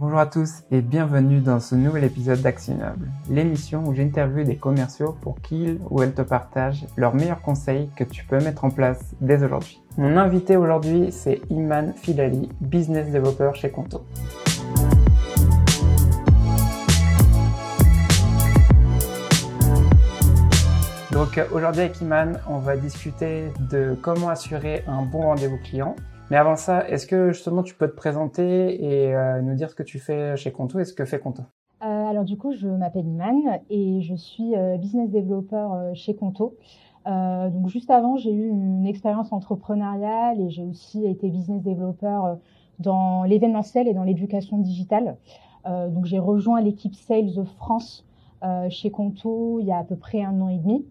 Bonjour à tous et bienvenue dans ce nouvel épisode d'Actionnable, l'émission où j'interviewe des commerciaux pour qu'ils ou elles te partagent leurs meilleurs conseils que tu peux mettre en place dès aujourd'hui. Mon invité aujourd'hui, c'est Iman Filali, business developer chez Conto. Donc aujourd'hui avec Iman, on va discuter de comment assurer un bon rendez-vous client. Mais avant ça, est-ce que justement tu peux te présenter et euh, nous dire ce que tu fais chez Conto et ce que fait Conto? Euh, Alors du coup, je m'appelle Iman et je suis euh, business developer chez Conto. donc juste avant, j'ai eu une expérience entrepreneuriale et j'ai aussi été business developer dans l'événementiel et dans l'éducation digitale. donc j'ai rejoint l'équipe Sales France chez Conto il y a à peu près un an et demi.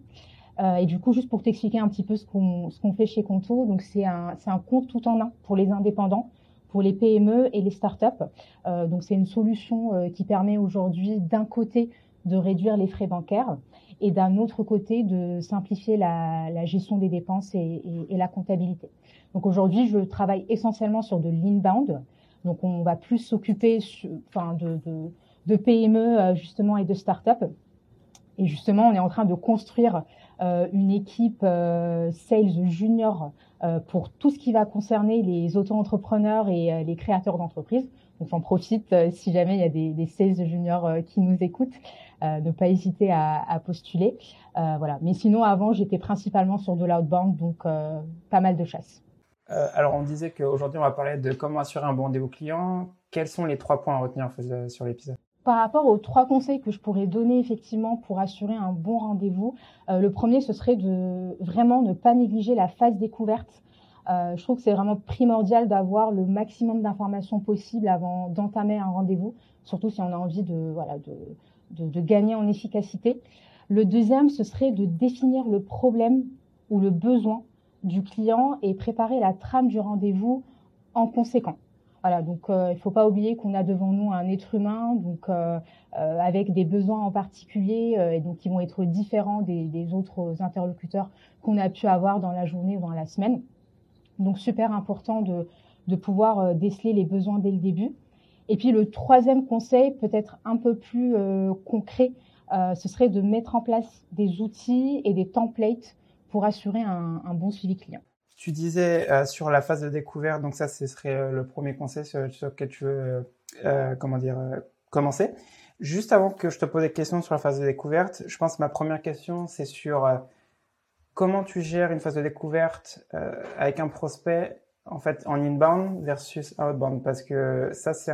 Euh, et du coup, juste pour t'expliquer un petit peu ce qu'on ce qu'on fait chez Conto, donc c'est un c'est un compte tout en un pour les indépendants, pour les PME et les startups. Euh, donc c'est une solution euh, qui permet aujourd'hui d'un côté de réduire les frais bancaires et d'un autre côté de simplifier la, la gestion des dépenses et, et, la comptabilité. Donc aujourd'hui, je travaille essentiellement sur de l'inbound. Donc on va plus s'occuper enfin de, de de PME euh, justement et de start-up. Et justement, on est en train de construire euh, une équipe euh, sales junior pour tout ce qui va concerner les auto-entrepreneurs et les créateurs d'entreprises. Donc j'en profite si jamais il y a des, sales juniors qui nous écoutent, ne pas hésiter à, à postuler. voilà. Mais sinon, avant, j'étais principalement sur de l'outbound, donc pas mal de chasse. alors on disait qu'aujourd'hui on va parler de comment assurer un bon rendez-vous client. Quels sont les trois points à retenir sur l'épisode? Par rapport aux trois conseils que je pourrais donner effectivement pour assurer un bon rendez-vous, euh, le premier, ce serait de vraiment ne pas négliger la phase découverte. Euh, je trouve que c'est vraiment primordial d'avoir le maximum d'informations possibles avant d'entamer un rendez-vous, surtout si on a envie de, de, gagner en efficacité. Le deuxième, ce serait de définir le problème ou le besoin du client et préparer la trame du rendez-vous en conséquent. Euh, il faut pas oublier qu'on a devant nous un être humain, euh, euh, avec des besoins en particulier et donc qui vont être différents des, autres interlocuteurs qu'on a pu avoir dans la journée ou dans la semaine. Donc super important de, pouvoir déceler les besoins dès le début. Et puis le troisième conseil, peut-être un peu plus concret, ce serait de mettre en place des outils et des templates pour assurer un bon suivi client. Tu disais euh, sur la phase de découverte, donc ça, ce serait euh, le premier conseil sur, sur lequel tu veux, euh, comment dire, commencer. Juste avant que je te pose des questions sur la phase de découverte, je pense que ma première question, c'est sur comment tu gères une phase de découverte avec un prospect en fait en inbound versus outbound? Parce que ça c'est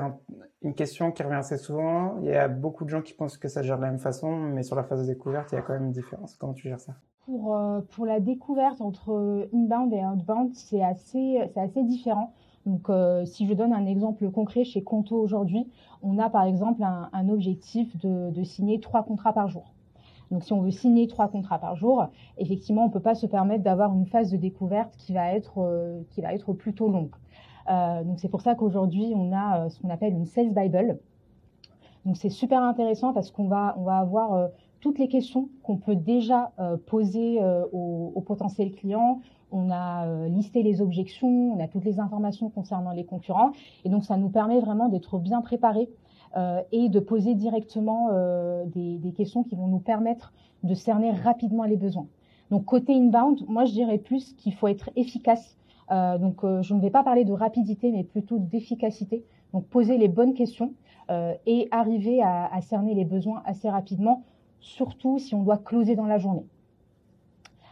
une question qui revient assez souvent. Il y a beaucoup de gens qui pensent que ça gère de la même façon, mais sur la phase de découverte, il y a quand même une différence. Comment tu gères ça? Pour, euh, pour la découverte entre inbound et outbound, c'est assez, différent. Donc, euh, si je donne un exemple concret chez Conto aujourd'hui, on a par exemple un, objectif de, signer trois contrats par jour. Donc, si on veut signer trois contrats par jour, effectivement, on peut pas se permettre d'avoir une phase de découverte qui va être, euh, plutôt longue. Euh, donc, c'est pour ça qu'aujourd'hui, on a ce qu'on appelle une sales bible. Donc, c'est super intéressant parce qu'on va, on va avoir toutes les questions qu'on peut déjà euh, poser euh, au, au, potentiel client. On a euh, listé les objections, on a toutes les informations concernant les concurrents. Et donc, ça nous permet vraiment d'être bien préparés et de poser directement des, des, questions qui vont nous permettre de cerner rapidement les besoins. Donc, côté inbound, moi, je dirais plus qu'il faut être efficace. donc, je ne vais pas parler de rapidité, mais plutôt d'efficacité. Donc, poser les bonnes questions et arriver à, à cerner les besoins assez rapidement surtout si on doit closer dans la journée.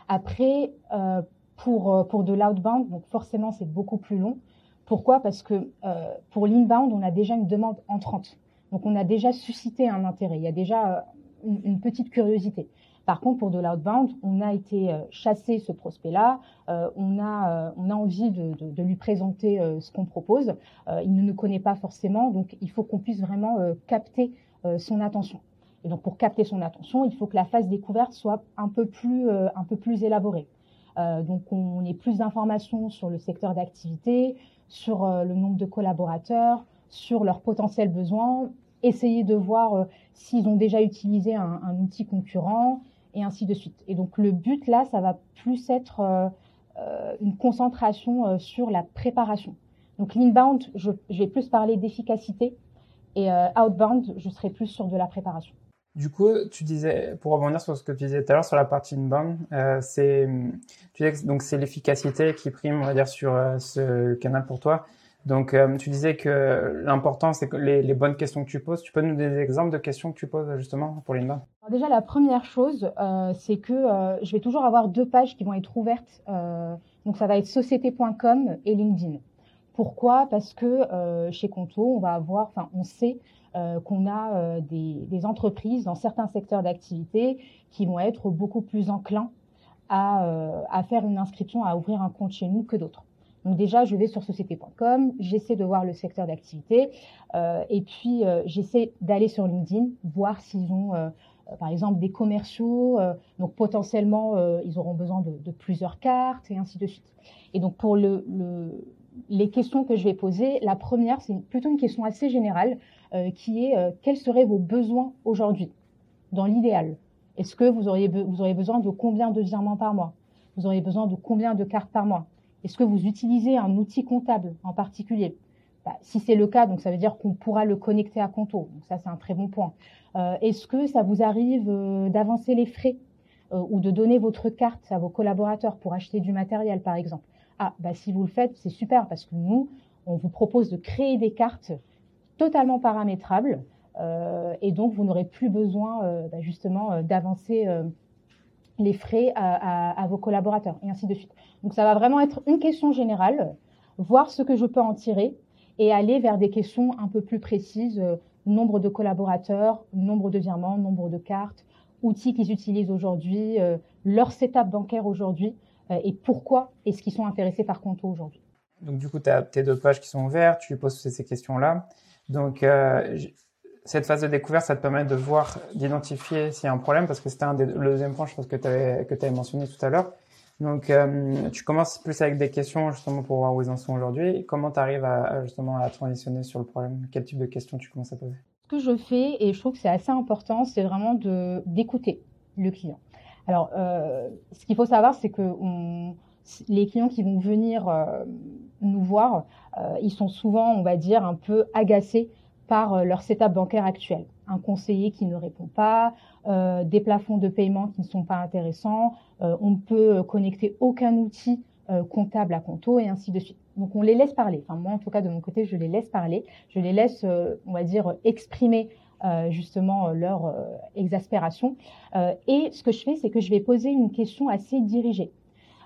Après, euh, pour, euh, pour de l'outbound, donc forcément c'est beaucoup plus long. Pourquoi? Parce que euh, pour l'inbound, on a déjà une demande entrante. Donc on a déjà suscité un intérêt, il y a déjà une, petite curiosité. Par contre, pour de l'outbound, on a été chasser ce prospect-là, on, a, envie de lui présenter ce qu'on propose. il ne nous connaît pas forcément, donc il faut qu'on puisse vraiment capter son attention. Et donc, pour capter son attention, il faut que la phase découverte soit un peu plus, euh, un peu plus élaborée. Euh, donc, on ait plus d'informations sur le secteur d'activité, sur euh, le nombre de collaborateurs, sur leurs potentiels besoins, essayer de voir s'ils ont déjà utilisé un, outil concurrent, et ainsi de suite. Et donc, le but là, ça va plus être une concentration sur la préparation. Donc, l'inbound, je vais plus parler d'efficacité Et outbound, je serai plus sur de la préparation. Du coup, tu disais, pour rebondir sur ce que tu disais tout à l'heure sur la partie inbound, euh, c'est, donc c'est l'efficacité qui prime, on va dire, sur euh, ce canal pour toi. Donc, euh, tu disais que l'important, c'est que les, les, bonnes questions que tu poses. Tu peux nous donner des exemples de questions que tu poses justement pour l'inbound? Déjà, la première chose, c'est que je vais toujours avoir deux pages qui vont être ouvertes. donc, ça va être société.com et LinkedIn. Pourquoi? Parce que chez Conto, on va avoir, enfin, on sait qu'on a euh, des, entreprises dans certains secteurs d'activité qui vont être beaucoup plus enclins à, euh, à faire une inscription, à ouvrir un compte chez nous que d'autres. Donc déjà, je vais sur société.com, j'essaie de voir le secteur d'activité, euh, et puis j'essaie d'aller sur LinkedIn, voir s'ils ont, par exemple, des commerciaux, donc potentiellement, ils auront besoin de, plusieurs cartes, et ainsi de suite. Et donc pour le, les questions que je vais poser, la première, c'est plutôt une question assez générale. Euh, qui est euh, quels seraient vos besoins aujourd'hui, dans l'idéal? Est-ce que vous auriez, besoin de combien de virements par mois? Vous auriez besoin de combien de cartes par mois? Est-ce que vous utilisez un outil comptable en particulier? Bah, si c'est le cas, donc ça veut dire qu'on pourra le connecter à Conto. Ça, c'est un très bon point. Euh, Est-ce que ça vous arrive d'avancer les frais ou de donner votre carte à vos collaborateurs pour acheter du matériel, par exemple? Ah, bah si vous le faites, c'est super parce que nous, on vous propose de créer des cartes totalement paramétrable. Euh, et donc, vous n'aurez plus besoin euh, bah, justement euh, d'avancer les frais à, vos collaborateurs et ainsi de suite. Donc, ça va vraiment être une question générale, voir ce que je peux en tirer et aller vers des questions un peu plus précises, nombre de collaborateurs, nombre de virements, nombre de cartes, outils qu'ils utilisent aujourd'hui, leur setup bancaire aujourd'hui et pourquoi est-ce qu'ils sont intéressés par Conto aujourd'hui? Donc du coup, tu as tes deux pages qui sont ouvertes, tu poses ces questions-là. Donc, euh, cette phase de découverte, ça te permet de voir, d'identifier s'il y a un problème, parce que c'était un des, le deuxième point, je pense, que tu avais, que avais mentionné tout à l'heure. Donc, euh, tu commences plus avec des questions, justement, pour voir où ils en sont aujourd'hui. Comment tu arrives à, justement, à transitionner sur le problème? Quel type de questions tu commences à poser? Ce que je fais, et je trouve que c'est assez important, c'est vraiment d'écouter le client. Alors, euh, ce qu'il faut savoir, c'est que les clients qui vont venir euh, nous voir, euh, ils sont souvent, on va dire, un peu agacés par leur setup bancaire actuel. Un conseiller qui ne répond pas, des plafonds de paiement qui ne sont pas intéressants, on ne peut connecter aucun outil comptable à Conto et ainsi de suite. Donc on les laisse parler. Enfin moi en tout cas de mon côté je les laisse parler. Je les laisse on va dire exprimer justement leur exaspération. et ce que je fais c'est que je vais poser une question assez dirigée.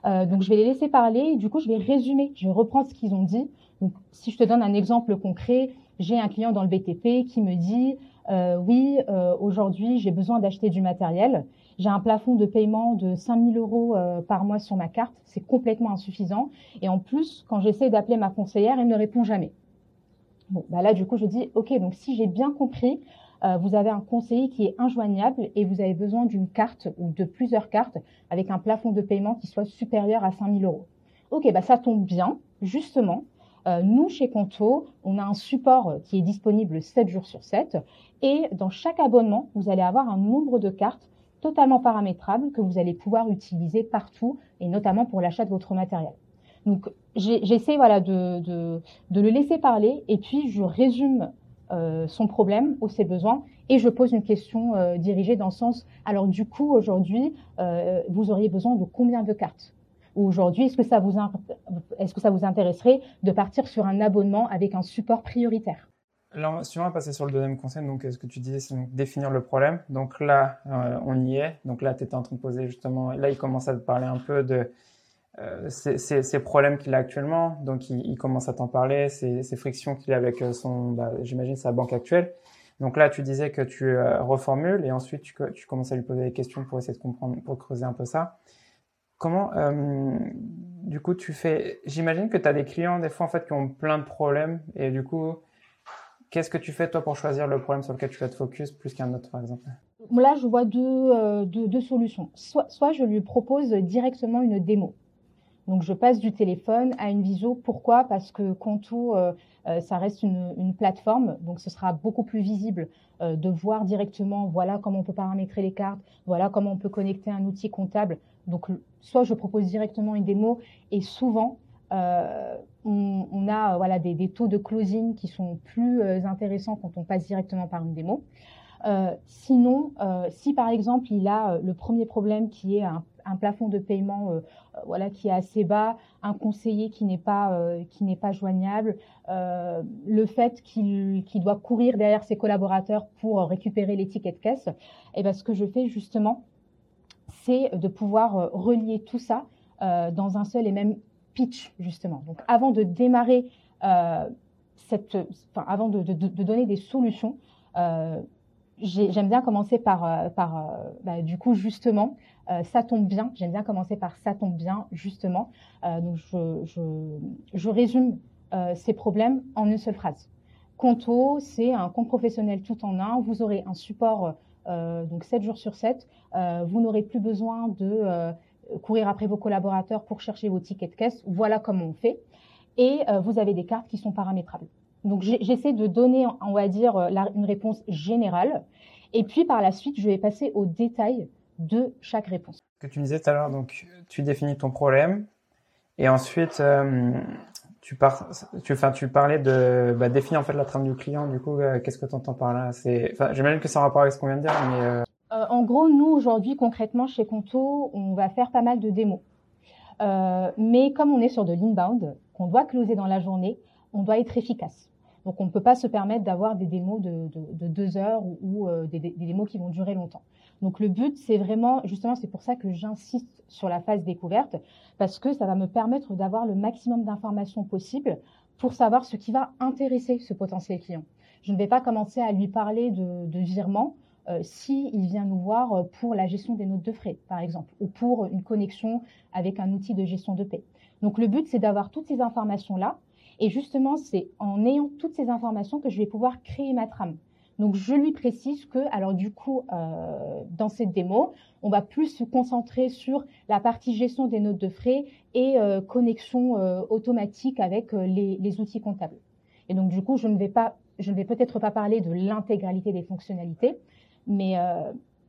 Euh, donc je vais les laisser parler et du coup je vais résumer, je vais reprendre ce qu'ils ont dit. Donc si je te donne un exemple concret, j'ai un client dans le BTP qui me dit euh, oui euh, aujourd'hui j'ai besoin d'acheter du matériel, j'ai un plafond de paiement de 5000 euros euh, par mois sur ma carte, c'est complètement insuffisant et en plus quand j'essaie d'appeler ma conseillère elle ne répond jamais. Bon bah là du coup je dis ok donc si j'ai bien compris euh, vous avez un conseiller qui est injoignable et vous avez besoin d'une carte ou de plusieurs cartes avec un plafond de paiement qui soit supérieur à 5000 euros. Ok, bah ça tombe bien, justement. Euh, nous, chez Conto, on a un support qui est disponible 7 jours sur 7 et dans chaque abonnement, vous allez avoir un nombre de cartes totalement paramétrable que vous allez pouvoir utiliser partout et notamment pour l'achat de votre matériel. Donc j'essaie voilà de, de, de, le laisser parler et puis je résume son problème ou ses besoins et je pose une question euh, dirigée dans le sens alors du coup aujourd'hui euh, vous auriez besoin de combien de cartes? Ou aujourd'hui est-ce que ça vous est-ce que ça vous intéresserait de partir sur un abonnement avec un support prioritaire? Si on va passer sur le deuxième conseil, donc ce que tu disais, c'est définir le problème. Donc là, on y est. Donc là, tu étais en train de poser justement. Là, il commence à te parler un peu de euh, ces, problèmes qu'il a actuellement. Donc, il, commence à t'en parler, ces, frictions qu'il a avec euh, son, bah, j'imagine, sa banque actuelle. Donc là, tu disais que tu euh, reformules et ensuite tu, commences à lui poser des questions pour essayer de comprendre, pour creuser un peu ça. Comment, du coup, tu fais J'imagine que tu as des clients des fois en fait qui ont plein de problèmes et du coup, qu'est-ce que tu fais toi pour choisir le problème sur lequel tu vas te focus plus qu'un autre, par exemple? Là, je vois deux, solutions. Soit je lui propose directement une démo. Donc je passe du téléphone à une visio. Pourquoi? Parce que Conto, euh, euh, ça reste une, une, plateforme, donc ce sera beaucoup plus visible euh, de voir directement, voilà comment on peut paramétrer les cartes, voilà comment on peut connecter un outil comptable. Donc soit je propose directement une démo et souvent, on, a voilà des, taux de closing qui sont plus intéressants quand on passe directement par une démo. sinon, si par exemple il a le premier problème qui est un un plafond de paiement euh, euh, voilà qui est assez bas, un conseiller qui n'est pas euh, qui n'est pas joignable, le fait qu'il doit courir derrière ses collaborateurs pour récupérer les tickets de caisse, et eh ben ce que je fais justement, c'est de pouvoir relier tout ça dans un seul et même pitch justement. Donc avant de démarrer cette, avant de, de, donner des solutions, j'aime bien commencer par, par bah, du coup justement euh, ça tombe bien. J'aime bien commencer par ça tombe bien, justement. Euh, donc, je, je, je résume euh, ces problèmes en une seule phrase. Conto, c'est un compte professionnel tout en un. Vous aurez un support donc 7 jours sur 7. vous n'aurez plus besoin de courir après vos collaborateurs pour chercher vos tickets de caisse. Voilà comment on fait. Et vous avez des cartes qui sont paramétrables. Donc j'essaie de donner, on va dire, une réponse générale. Et puis par la suite, je vais passer au détail de chaque réponse. Ce que tu disais tout à l'heure, donc tu définis ton problème et ensuite euh, tu, par, tu, enfin, tu parlais de bah, définir en fait la trame du client. Du coup, euh, qu'est-ce que tu entends par là? C'est, enfin, j'imagine que c'est en rapport avec ce qu'on vient de dire, mais euh, en gros, nous aujourd'hui concrètement chez Conto, on va faire pas mal de démos. mais comme on est sur de l'inbound, qu'on doit closer dans la journée, on doit être efficace. Donc on ne peut pas se permettre d'avoir des démos de, deux heures ou, des, des, démos qui vont durer longtemps. Donc le but, c'est vraiment, justement, c'est pour ça que j'insiste sur la phase découverte, parce que ça va me permettre d'avoir le maximum d'informations possible pour savoir ce qui va intéresser ce potentiel client. Je ne vais pas commencer à lui parler de, de virement euh, s'il vient nous voir pour la gestion des notes de frais, par exemple, ou pour une connexion avec un outil de gestion de paie. Donc le but, c'est d'avoir toutes ces informations-là. Et justement, c'est en ayant toutes ces informations que je vais pouvoir créer ma trame. Donc je lui précise que, alors du coup, euh, dans cette démo, on va plus se concentrer sur la partie gestion des notes de frais et euh, connexion euh, automatique avec les, les, outils comptables. Et donc du coup, je ne vais pas, je ne vais peut-être pas parler de l'intégralité des fonctionnalités, mais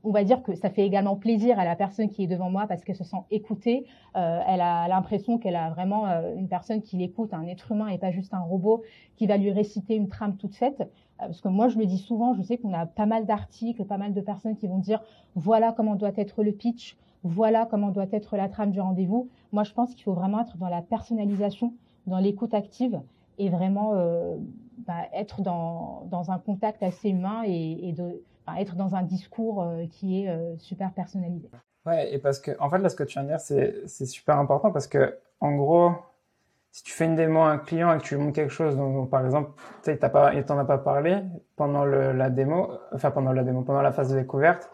on va dire que ça fait également plaisir à la personne qui est devant moi parce qu'elle se sent écoutée. Euh, elle a l'impression qu'elle a vraiment euh, une personne qui l'écoute, un être humain et pas juste un robot qui va lui réciter une trame toute faite. Euh, parce que moi, je le dis souvent, je sais qu'on a pas mal d'articles, pas mal de personnes qui vont dire voilà comment doit être le pitch, voilà comment doit être la trame du rendez-vous. Moi, je pense qu'il faut vraiment être dans la personnalisation, dans l'écoute active et vraiment bah, être dans, dans, un contact assez humain et de être dans un discours euh, qui est euh, super personnalisé. Ouais, et parce que, en fait, là, ce que tu viens de dire, c'est super important parce que, en gros, si tu fais une démo à un client et que tu lui montres quelque chose dont, par exemple, tu sais, pas, il t'en a pas parlé pendant le, la démo, enfin, pendant la démo, pendant la phase de découverte,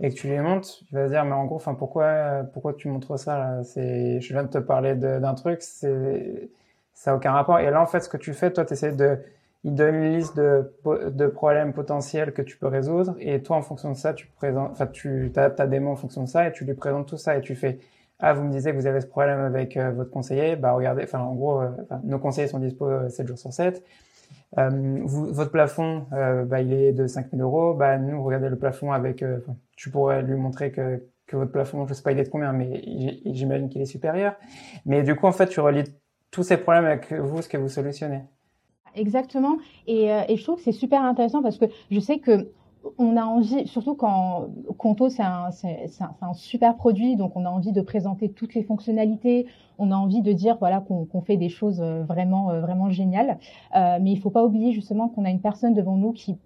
et que tu lui montres, tu vas se dire, mais en gros, enfin, pourquoi, pourquoi tu montres ça? C'est, je viens de te parler d'un truc, c'est, ça n'a aucun rapport. Et là, en fait, ce que tu fais, toi, tu essaies de, il donne une liste de, de, problèmes potentiels que tu peux résoudre et toi en fonction de ça tu présentes enfin tu as ta démo en fonction de ça et tu lui présentes tout ça et tu fais ah vous me disiez que vous avez ce problème avec euh, votre conseiller. Bah regardez enfin en gros euh, nos conseillers sont dispo 7 euh, jours sur 7 vous, votre plafond bah, il est de 5000 euros. Bah nous regardez le plafond avec tu pourrais lui montrer que que votre plafond je sais pas il est de combien mais j'imagine qu'il est supérieur. Mais du coup en fait tu relis tous ces problèmes avec vous ce que vous solutionnez exactement. Et, euh, et, je trouve que c'est super intéressant parce que je sais que on a envie, surtout quand Conto c'est un, super produit, donc on a envie de présenter toutes les fonctionnalités, on a envie de dire voilà qu'on fait des choses euh, vraiment euh, vraiment géniales. Mais il faut pas oublier justement qu'on a une personne devant nous qui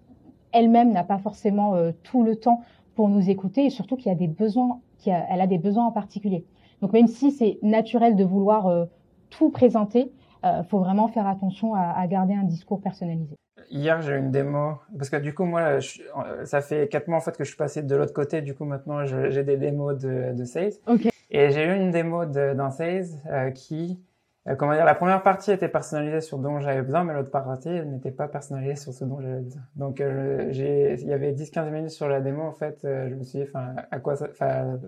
elle-même n'a pas forcément tout le temps pour nous écouter et surtout qu'il a des besoins, elle a des besoins en particulier. Donc même si c'est naturel de vouloir tout présenter, euh, faut vraiment faire attention à, à, garder un discours personnalisé. Hier, j'ai eu une démo parce que du coup, moi, je, ça fait quatre mois en fait que je suis passé de l'autre côté. Du coup, maintenant, j'ai des démos de, de Sales. Okay. Et j'ai eu une démo d'un Sales euh, qui, euh, comment dire, la première partie était personnalisée sur ce dont j'avais besoin, mais l'autre partie n'était pas personnalisée sur ce dont j'avais besoin. Donc, euh, il y avait 10-15 minutes sur la démo. En fait, je me suis dit, enfin, à quoi ça,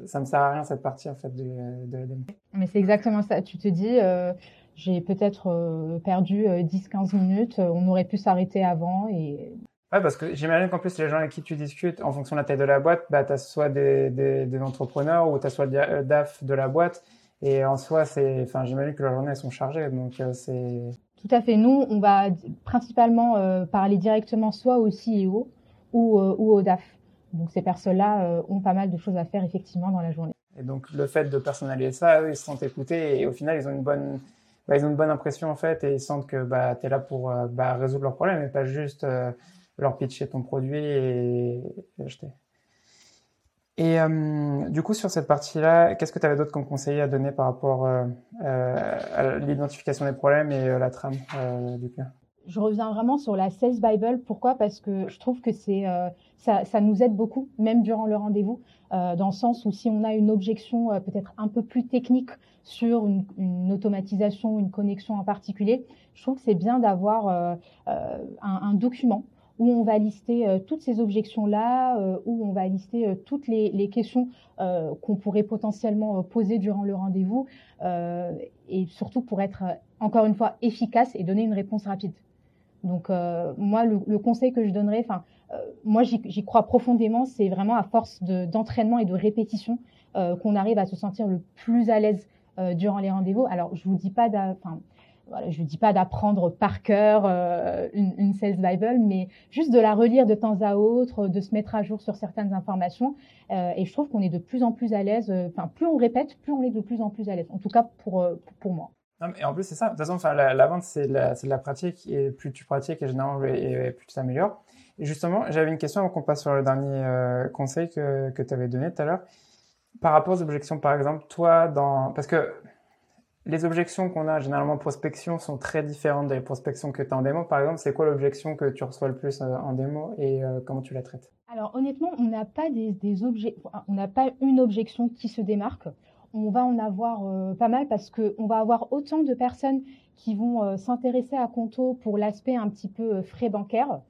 ça me sert à rien cette partie en fait de, de la démo. Mais c'est exactement ça. Tu te dis j'ai peut-être euh, perdu 10-15 euh, minutes. Euh, on aurait pu s'arrêter avant et Ouais, parce que j'imagine qu'en plus, les gens avec qui tu discutes, en fonction de la taille de la boîte, bah, tu as soit des, des, des, entrepreneurs ou tu as soit le DAF de la boîte. Et en soi, c'est, enfin, j'imagine que leurs journées sont chargées, donc c'est. Tout à fait. Nous, on va principalement parler directement soit au CEO ou, ou au DAF. Donc ces personnes-là ont pas mal de choses à faire effectivement dans la journée. Et donc le fait de personnaliser ça, eux, ils se sentent écoutés et au final, ils ont une bonne, bah, ils ont une bonne impression en fait et ils sentent que bah, tu es là pour bah, résoudre leurs problèmes et pas juste leur pitcher ton produit et, acheter. Et euh, du coup, sur cette partie-là, qu'est-ce que tu avais d'autre comme conseiller à donner par rapport euh, euh, à l'identification des problèmes et la trame du coup Je reviens vraiment sur la Sales Bible. Pourquoi? Parce que je trouve que c'est ça, ça, nous aide beaucoup, même durant le rendez-vous, dans le sens où si on a une objection peut-être un peu plus technique sur une, une, automatisation, une connexion en particulier, je trouve que c'est bien d'avoir un, un document où on va lister euh, toutes ces objections-là, euh, où on va lister euh, toutes les, questions qu'on pourrait potentiellement poser durant le rendez-vous, et surtout pour être, encore une fois, efficace et donner une réponse rapide. Donc moi, le, conseil que je donnerais, enfin, moi j'y crois profondément, c'est vraiment à force d'entraînement et de répétition qu'on arrive à se sentir le plus à l'aise durant les rendez-vous. Alors je vous dis pas, enfin je ne dis pas d'apprendre par cœur euh, une, une, Sales Bible, mais juste de la relire de temps à autre, de se mettre à jour sur certaines informations. Euh, et je trouve qu'on est de plus en plus à l'aise. Euh, enfin, plus on répète, plus on est de plus en plus à l'aise. En tout cas, pour, pour, moi. Non, mais en plus, c'est ça. De toute façon, enfin, la, vente, c'est de, la, pratique. Et plus tu pratiques, et généralement, et, plus tu t'améliores. Et justement, j'avais une question avant qu'on passe sur le dernier conseil que, que tu avais donné tout à l'heure. Par rapport aux objections, par exemple, toi. Parce que les objections qu'on a généralement en prospection sont très différentes des prospections que tu as en démo. Par exemple, c'est quoi l'objection que tu reçois le plus euh, en démo et euh, comment tu la traites? Alors honnêtement, on n'a pas des, objets, on n'a pas une objection qui se démarque. On va en avoir euh, pas mal parce qu'on va avoir autant de personnes qui vont s'intéresser à Conto pour l'aspect un petit peu frais bancaires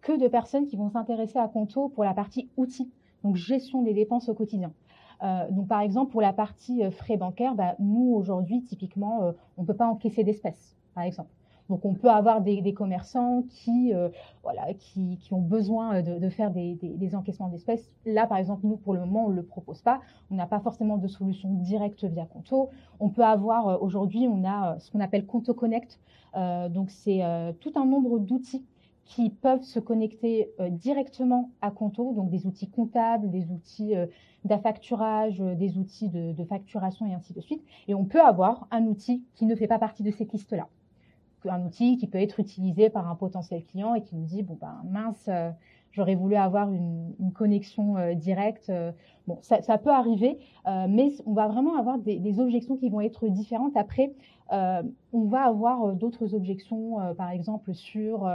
que de personnes qui vont s'intéresser à Conto pour la partie outils, donc gestion des dépenses au quotidien. Euh, donc, par exemple, pour la partie euh, frais bancaires, bah, nous, aujourd'hui, typiquement, euh, on ne peut pas encaisser d'espèces, par exemple. Donc, on peut avoir des, commerçants qui, voilà, qui, qui, ont besoin de, de faire des, des, encaissements d'espèces. Là, par exemple, nous, pour le moment, on ne le propose pas. On n'a pas forcément de solution directe via Conto. On peut avoir, aujourd'hui, on a ce qu'on appelle Conto Connect. donc, c'est tout un nombre d'outils qui peuvent se connecter euh, directement à Conto, donc des outils comptables, des outils euh, d'affacturage, euh, des outils de, facturation et ainsi de suite. Et on peut avoir un outil qui ne fait pas partie de cette liste-là. Un outil qui peut être utilisé par un potentiel client et qui nous dit, bon ben mince, j'aurais voulu avoir une, connexion directe. bon, ça, peut arriver, mais on va vraiment avoir des, objections qui vont être différentes. Après, on va avoir d'autres objections, par exemple sur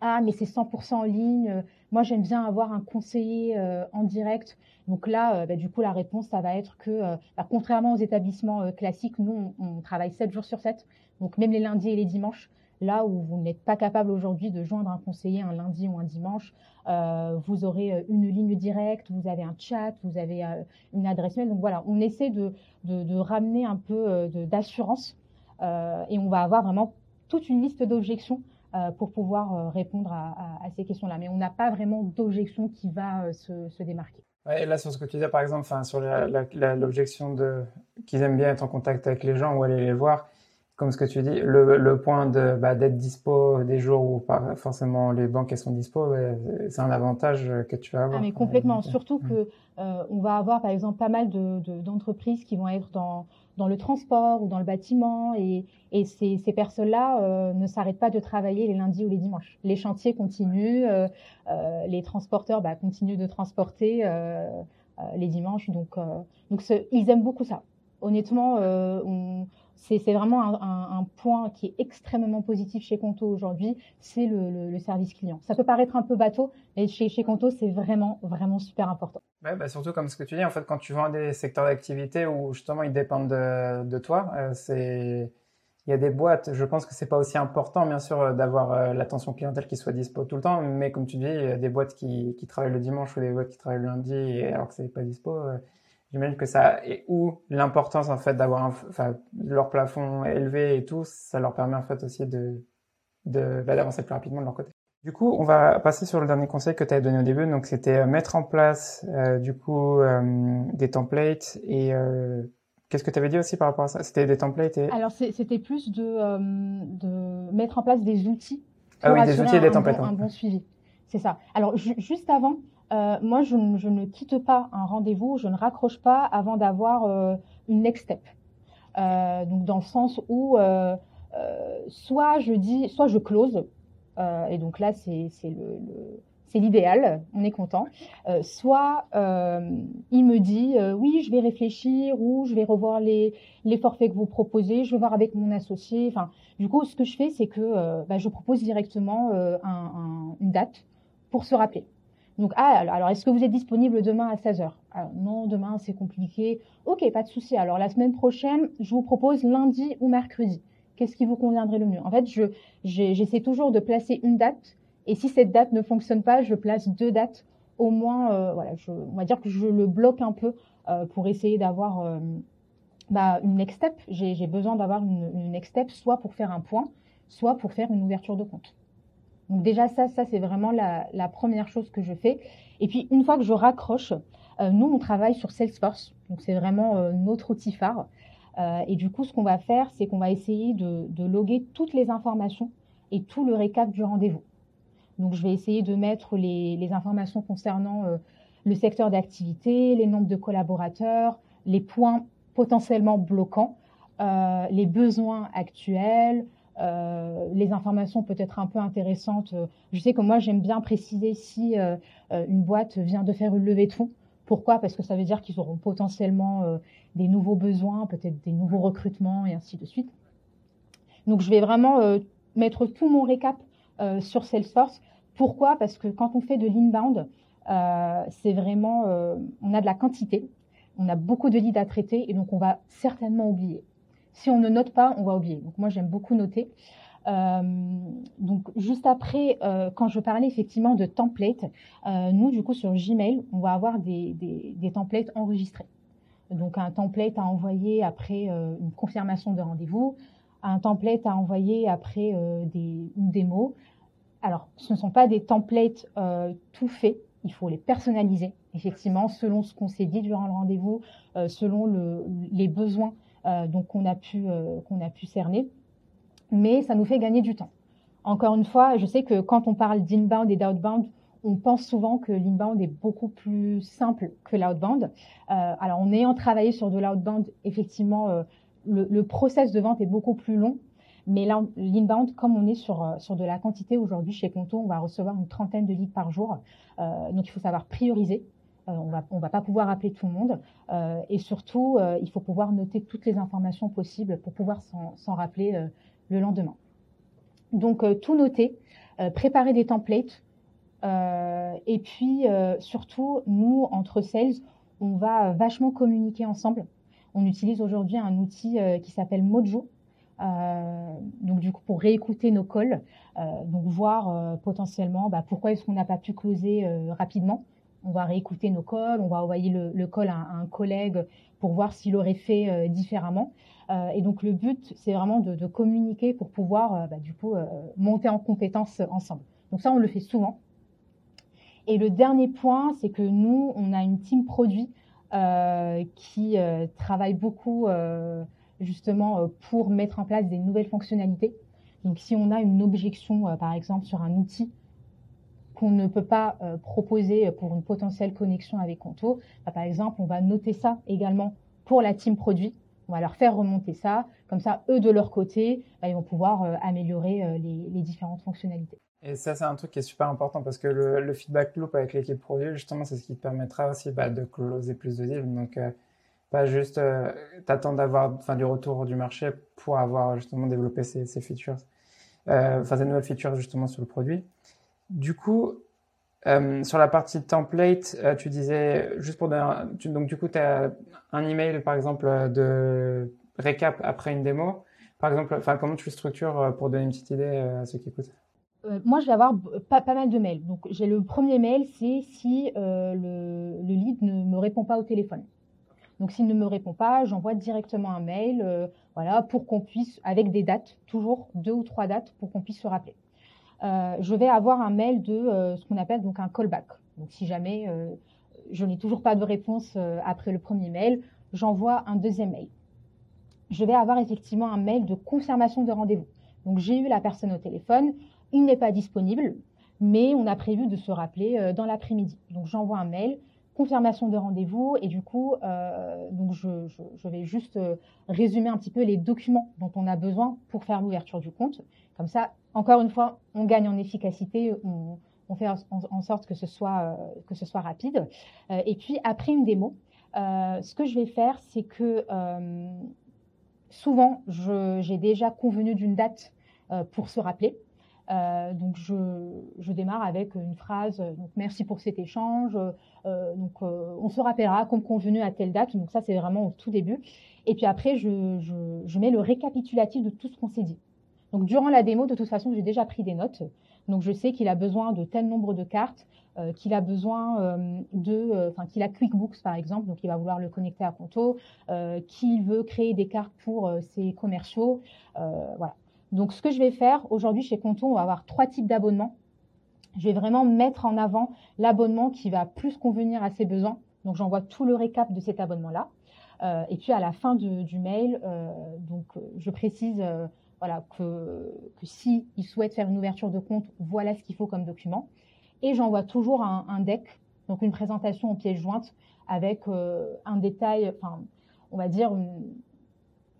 ah, mais c'est 100% en ligne. Moi, j'aime bien avoir un conseiller euh, en direct. Donc là, euh, bah, du coup, la réponse, ça va être que, euh, bah, contrairement aux établissements classiques, nous, on, travaille 7 jours sur 7. Donc même les lundis et les dimanches, là où vous n'êtes pas capable aujourd'hui de joindre un conseiller un lundi ou un dimanche, vous aurez une ligne directe, vous avez un chat, vous avez une adresse mail. Donc voilà, on essaie de, ramener un peu d'assurance et on va avoir vraiment toute une liste d'objections euh, pour pouvoir euh, répondre à, ces questions-là. Mais on n'a pas vraiment d'objection qui va euh, se, démarquer. Ouais, et là, sur ce que tu disais, par exemple, sur l'objection de qu'ils aiment bien être en contact avec les gens ou aller les voir, comme ce que tu dis, le, point de bah, d'être dispo des jours où pas forcément les banques sont dispo, c'est un avantage que tu vas avoir. Ah, mais complètement, surtout que on va avoir par exemple pas mal d'entreprises qui vont être dans dans le transport ou dans le bâtiment. Et, et ces, ces personnes-là euh, ne s'arrêtent pas de travailler les lundis ou les dimanches. Les chantiers continuent, euh, euh, les transporteurs bah, continuent de transporter les dimanches. Donc, donc ils aiment beaucoup ça. Honnêtement, on, c'est vraiment un, point qui est extrêmement positif chez Conto aujourd'hui, c'est le, service client. Ça peut paraître un peu bateau, mais chez, Conto, c'est vraiment, vraiment super important. Ouais, bah surtout comme ce que tu dis, en fait, quand tu vends des secteurs d'activité où justement ils dépendent de, toi, euh, c'est il y a des boîtes, je pense que c'est pas aussi important, bien sûr, d'avoir euh, l'attention clientèle qui soit dispo tout le temps, mais comme tu dis, il y a des boîtes qui, travaillent le dimanche ou des boîtes qui travaillent le lundi alors que c'est pas dispo. Euh, J'imagine que ça, et où l'importance en fait d'avoir enfin, leur plafond élevé et tout, ça leur permet en fait aussi de bah, d'avancer plus rapidement de leur côté. Du coup, on va passer sur le dernier conseil que tu as donné au début. Donc, c'était euh, mettre en place euh, du coup euh, des templates et Qu'est-ce que tu avais dit aussi par rapport à ça? C'était des templates et... Alors, c'était plus de, de mettre en place des outils ah oui, des outils et des templates. Bon, un bon suivi. C'est ça. Alors, juste avant, euh, moi, je, je, ne quitte pas un rendez-vous, je ne raccroche pas avant d'avoir euh, une next step. Euh, donc, dans le sens où euh, euh, soit je dis, soit je close, et donc là, c'est l'idéal, on est content. Euh, soit euh, il me dit euh, oui, je vais réfléchir ou je vais revoir les, les forfaits que vous proposez, je vais voir avec mon associé. Enfin, du coup, ce que je fais, c'est que bah, je propose directement un, un, une date pour se rappeler. Donc, ah, alors, est-ce que vous êtes disponible demain à 16h Non, demain, c'est compliqué. Ok, pas de souci. Alors, la semaine prochaine, je vous propose lundi ou mercredi. Qu'est-ce qui vous conviendrait le mieux? En fait, je, j'essaie toujours de placer une date et si cette date ne fonctionne pas, je place deux dates. Au moins, euh, voilà, on va dire que je le bloque un peu euh, pour essayer d'avoir euh, bah, une next step. J'ai besoin d'avoir une, next step, soit pour faire un point, soit pour faire une ouverture de compte. Donc déjà ça, ça c'est vraiment la, première chose que je fais. Et puis une fois que je raccroche, euh, nous on travaille sur Salesforce, donc c'est vraiment euh, notre outil phare. Euh, et du coup, ce qu'on va faire, c'est qu'on va essayer de, loguer toutes les informations et tout le récap du rendez-vous. Donc, je vais essayer de mettre les, informations concernant le secteur d'activité, les nombres de collaborateurs, les points potentiellement bloquants, les besoins actuels, euh, les informations peut-être un peu intéressantes. Je sais que moi, j'aime bien préciser si euh, euh, une boîte vient de faire une levée de fonds. Pourquoi? Parce que ça veut dire qu'ils auront potentiellement des nouveaux besoins, peut-être des nouveaux recrutements et ainsi de suite. Donc, je vais vraiment mettre tout mon récap sur Salesforce pourquoi? Parce que quand on fait de l'inbound, c'est vraiment, on a de la quantité, on a beaucoup de leads à traiter et donc on va certainement oublier. Si on ne note pas, on va oublier. Donc moi j'aime beaucoup noter. Euh, donc juste après, euh, quand je parlais effectivement de templates, euh, nous du coup sur Gmail, on va avoir des, templates enregistrés. Donc un template à envoyer après une confirmation de rendez-vous, un template à envoyer après des, une démo, alors, ce ne sont pas des templates tout faits. Il faut les personnaliser, effectivement, selon ce qu'on s'est dit durant le rendez-vous, selon le, les besoins donc qu'on a pu euh, qu'on a pu cerner. Mais ça nous fait gagner du temps. Encore une fois, je sais que quand on parle d'inbound et d'outbound, on pense souvent que l'inbound est beaucoup plus simple que l'outbound. Euh, alors, en ayant travaillé sur de l'outbound, effectivement, euh, le, le process de vente est beaucoup plus long mais l'inbound, comme on est sur, euh, sur de la quantité aujourd'hui chez Conto, on va recevoir une trentaine de leads par jour. Euh, donc, il faut savoir prioriser. On va, on va pas pouvoir appeler tout le monde. Euh, et surtout, euh, il faut pouvoir noter toutes les informations possibles pour pouvoir s'en rappeler euh, le lendemain. Donc, tout noter, préparer des templates. et puis, surtout, nous, entre sales, on va vachement communiquer ensemble. On utilise aujourd'hui un outil qui s'appelle Mojo, donc du coup pour réécouter nos calls, donc voir potentiellement bah, pourquoi est-ce qu'on n'a pas pu closer rapidement. On va réécouter nos calls, on va envoyer le, le call à, un collègue pour voir s'il aurait fait différemment. et donc le but, c'est vraiment de, communiquer pour pouvoir bah, du coup monter en compétence ensemble. Donc ça, on le fait souvent. Et le dernier point, c'est que nous, on a une team produit euh, qui euh, travaille beaucoup euh, justement euh, pour mettre en place des nouvelles fonctionnalités. Donc si on a une objection, euh, par exemple, sur un outil qu'on ne peut pas euh, proposer pour une potentielle connexion avec Conto, bah, par exemple, on va noter ça également pour la team produit. On va leur faire remonter ça. Comme ça, eux, de leur côté, bah, ils vont pouvoir améliorer les, les, différentes fonctionnalités. Et ça, c'est un truc qui est super important parce que le, feedback loop avec l'équipe produit, justement, c'est ce qui te permettra aussi bah, de closer plus de deals. Donc, euh, pas juste euh, t'attendre d'avoir du retour du marché pour avoir justement développé ces, ces features, euh, enfin ces nouvelles features justement sur le produit. Du coup, euh, sur la partie template, euh, tu disais juste pour tu, donc du coup tu as un email par exemple de récap après une démo. Par exemple, comment tu le structures euh, pour donner une petite idée euh, à ceux qui écoutent? Moi, je vais avoir pas, mal de mails. Donc, j'ai le premier mail, c'est si le, le lead ne me répond pas au téléphone. Donc s'il ne me répond pas, j'envoie directement un mail, euh, voilà, pour qu'on puisse, avec des dates, toujours deux ou trois dates, pour qu'on puisse se rappeler. Euh, je vais avoir un mail de euh, ce qu'on appelle donc un callback. Donc si jamais euh, je n'ai toujours pas de réponse après le premier mail, j'envoie un deuxième mail. je vais avoir effectivement un mail de confirmation de rendez-vous. Donc j'ai eu la personne au téléphone, il n'est pas disponible, mais on a prévu de se rappeler dans l'après-midi. Donc j'envoie un mail, confirmation de rendez-vous, et du coup, donc je, vais juste résumer un petit peu les documents dont on a besoin pour faire l'ouverture du compte. Comme ça, encore une fois, on gagne en efficacité, on, fait en, sorte que ce soit, soit rapide. et puis après une démo, ce que je vais faire, c'est que souvent, j'ai déjà convenu d'une date pour se rappeler. Euh, donc je, démarre avec une phrase merci pour cet échange euh, donc euh, on se rappellera comme convenu à telle date donc ça c'est vraiment au tout début et puis après je, mets le récapitulatif de tout ce qu'on s'est dit donc durant la démo de toute façon j'ai déjà pris des notes donc je sais qu'il a besoin de tel nombre de cartes qu'il a besoin de enfin qu'il a QuickBooks par exemple donc il va vouloir le connecter à Conto qu'il veut créer des cartes pour ses commerciaux voilà donc, ce que je vais faire aujourd'hui chez Conto, on va avoir trois types d'abonnements. Je vais vraiment mettre en avant l'abonnement qui va plus convenir à ses besoins. Donc, j'envoie tout le récap de cet abonnement-là. Euh, et puis, à la fin du mail, euh, donc, je précise euh, voilà, que, que si il souhaite faire une ouverture de compte, voilà ce qu'il faut comme document. Et j'envoie toujours un, un, deck, donc une présentation en pièce jointe avec un détail, enfin, on va dire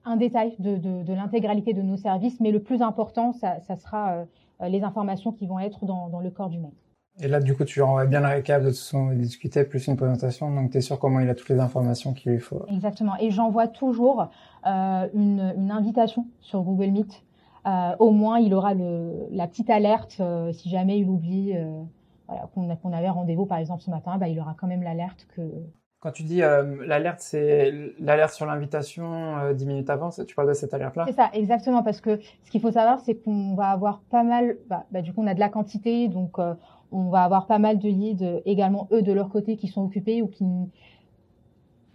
un détail de, l'intégralité de nos services, mais le plus important, ça, sera euh, les informations qui vont être dans, le corps du mail. Et là, du coup, tu renvoies bien le récap de tout ce qu'on discutait, plus une présentation, donc tu es sûr comment il a toutes les informations qu'il lui faut. Exactement. Et j'envoie toujours euh, une, invitation sur Google Meet. Euh, au moins, il aura la petite alerte si jamais il oublie qu'on avait rendez-vous, par exemple, ce matin, bah, il aura quand même l'alerte que, quand tu dis euh, l'alerte, c'est l'alerte sur l'invitation euh, 10 minutes avant, tu parles de cette alerte-là? C'est ça, exactement, parce que ce qu'il faut savoir, c'est qu'on va avoir pas mal, bah, bah, du coup, on a de la quantité, donc euh, on va avoir pas mal de leads euh, également, eux, de leur côté, qui sont occupés ou qui,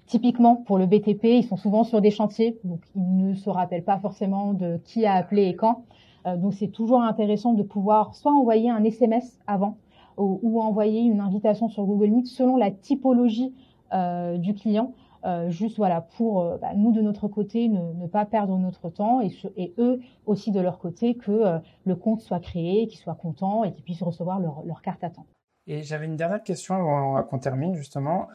typiquement, pour le BTP, ils sont souvent sur des chantiers, donc ils ne se rappellent pas forcément de qui a appelé et quand. donc c'est toujours intéressant de pouvoir soit envoyer un SMS avant, ou, ou envoyer une invitation sur Google Meet selon la typologie euh, du client, euh, juste voilà pour euh, bah, nous de notre côté ne, pas perdre notre temps et, eux aussi de leur côté que le compte soit créé, qu'ils soient contents et qu'ils puissent recevoir leur, leur, carte à temps. Et j'avais une dernière question avant qu'on termine justement.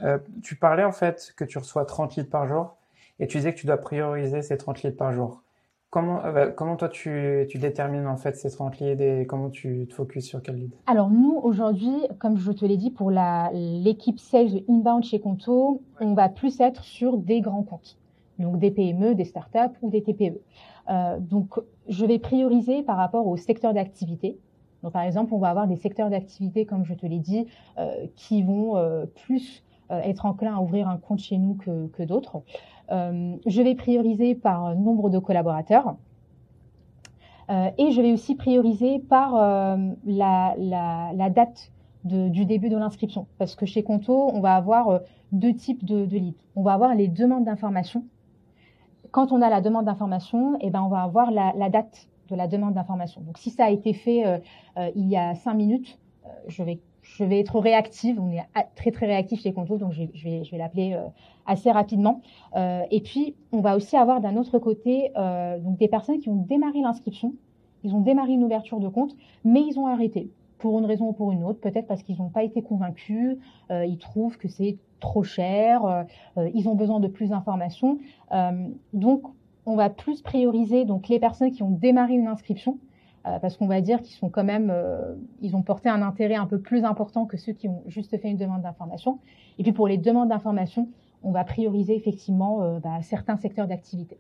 tu parlais en fait que tu reçois 30 litres par jour et tu disais que tu dois prioriser ces 30 litres par jour. Comment, euh, bah, comment toi tu, tu, détermines en fait ces 30 leads et comment tu te focuses sur quel lead? Alors nous aujourd'hui, comme je te l'ai dit pour l'équipe sales inbound chez Conto, on va plus être sur des grands comptes, donc des PME, des startups ou des TPE. Euh, donc je vais prioriser par rapport au secteur d'activité. Donc par exemple, on va avoir des secteurs d'activité, comme je te l'ai dit, euh, qui vont plus être enclins à ouvrir un compte chez nous que, que d'autres. Euh, je vais prioriser par nombre de collaborateurs. Euh, et je vais aussi prioriser par euh, la, date du début de l'inscription. Parce que chez Conto, on va avoir deux types de, de leads. On va avoir les demandes d'information. Quand on a la demande d'information, eh ben, on va avoir la, date de la demande d'information. Donc, si ça a été fait il y a cinq minutes, je vais je vais être réactive. On est très très réactif chez Conto, donc je, vais, je vais l'appeler euh, assez rapidement. Euh, et puis, on va aussi avoir d'un autre côté euh, donc des personnes qui ont démarré l'inscription, ils ont démarré une ouverture de compte, mais ils ont arrêté pour une raison ou pour une autre, peut-être parce qu'ils n'ont pas été convaincus, ils trouvent que c'est trop cher, ils ont besoin de plus d'informations. donc, on va plus prioriser donc les personnes qui ont démarré une inscription euh, parce qu'on va dire qu'ils sont quand même, euh, ils ont porté un intérêt un peu plus important que ceux qui ont juste fait une demande d'information. Et puis pour les demandes d'information, on va prioriser effectivement euh, bah, certains secteurs d'activité.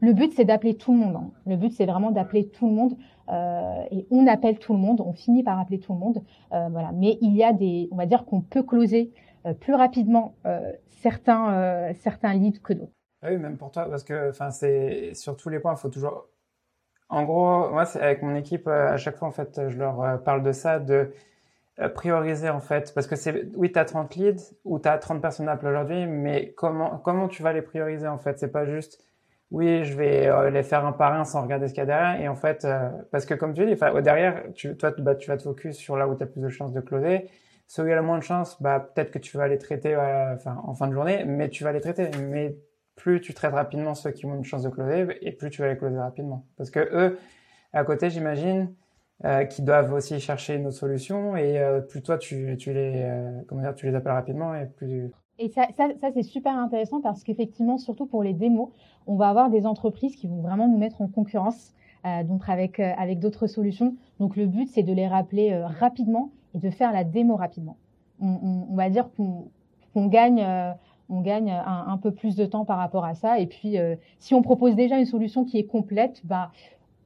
Le but, c'est d'appeler tout le monde. Hein. Le but, c'est vraiment d'appeler tout le monde. Euh, et on appelle tout le monde. On finit par appeler tout le monde. Euh, voilà. Mais il y a des, on va dire qu'on peut closer euh, plus rapidement certains certains leads que d'autres. Oui, même pour toi, parce que, c'est sur tous les points, il faut toujours en gros, moi, avec mon équipe, euh, à chaque fois, en fait, je leur euh, parle de ça, de euh, prioriser, en fait, parce que c'est, oui, tu as 30 leads ou tu as 30 personnes à aujourd'hui, mais comment, comment tu vas les prioriser, en fait? C'est pas juste, oui, je vais les faire un par un sans regarder ce qu'il y a derrière. Et en fait, parce que comme tu dis, derrière, tu, toi, bah, tu vas te focus sur là où tu as plus de chances de closer. Ceux où il y a le moins de chances, bah, peut-être que tu vas les traiter en fin de journée, mais tu vas les traiter. Mais plus tu traites rapidement ceux qui ont une chance de closer et plus tu vas les closer rapidement. Parce que eux, à côté, j'imagine, euh, qui doivent aussi chercher une autre solution et euh, plus toi tu, les euh, comment dire tu les appelles rapidement et plus et ça, ça, c'est super intéressant parce qu'effectivement surtout pour les démos on va avoir des entreprises qui vont vraiment nous mettre en concurrence donc avec avec d'autres solutions donc le but c'est de les rappeler rapidement et de faire la démo rapidement on, va dire qu'on gagne on gagne un, un, peu plus de temps par rapport à ça et puis si on propose déjà une solution qui est complète bah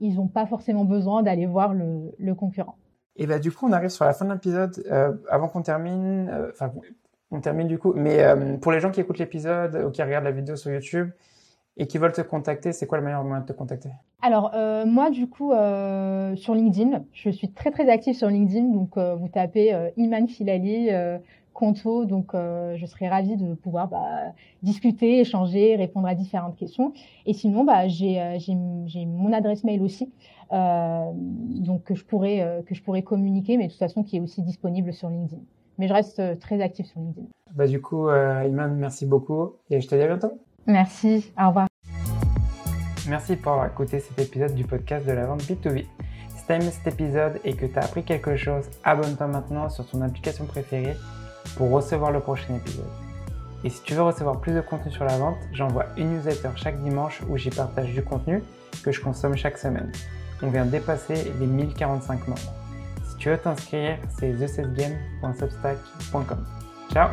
ils n'ont pas forcément besoin d'aller voir le, le, concurrent. Et bah du coup, on arrive sur la fin de l'épisode. Euh, avant qu'on termine, euh, enfin, on termine du coup. Mais euh, pour les gens qui écoutent l'épisode ou qui regardent la vidéo sur YouTube et qui veulent te contacter, c'est quoi le meilleur moyen de te contacter? Alors euh, moi, du coup, sur LinkedIn, je suis très très active sur LinkedIn. Donc vous tapez Iman Filali Conto. Donc, euh, je serais ravie de pouvoir bah, discuter, échanger, répondre à différentes questions. Et sinon, bah, j'ai euh, mon adresse mail aussi, euh, donc que je pourrais euh, que je pourrais communiquer, mais de toute façon qui est aussi disponible sur LinkedIn. Mais je reste très active sur LinkedIn. Bah du coup, Iman, merci beaucoup et je te dis à bientôt. Merci. Au revoir. Merci pour avoir écouté cet épisode du podcast de la vente B2B. Si tu as aimé cet épisode et que tu as appris quelque chose, abonne-toi maintenant sur ton application préférée pour recevoir le prochain épisode. Et si tu veux recevoir plus de contenu sur la vente, j'envoie une newsletter chaque dimanche où j'y partage du contenu que je consomme chaque semaine. On vient dépasser les 1045 membres. Si tu veux t'inscrire, c'est thesesgame.substack.com. Ciao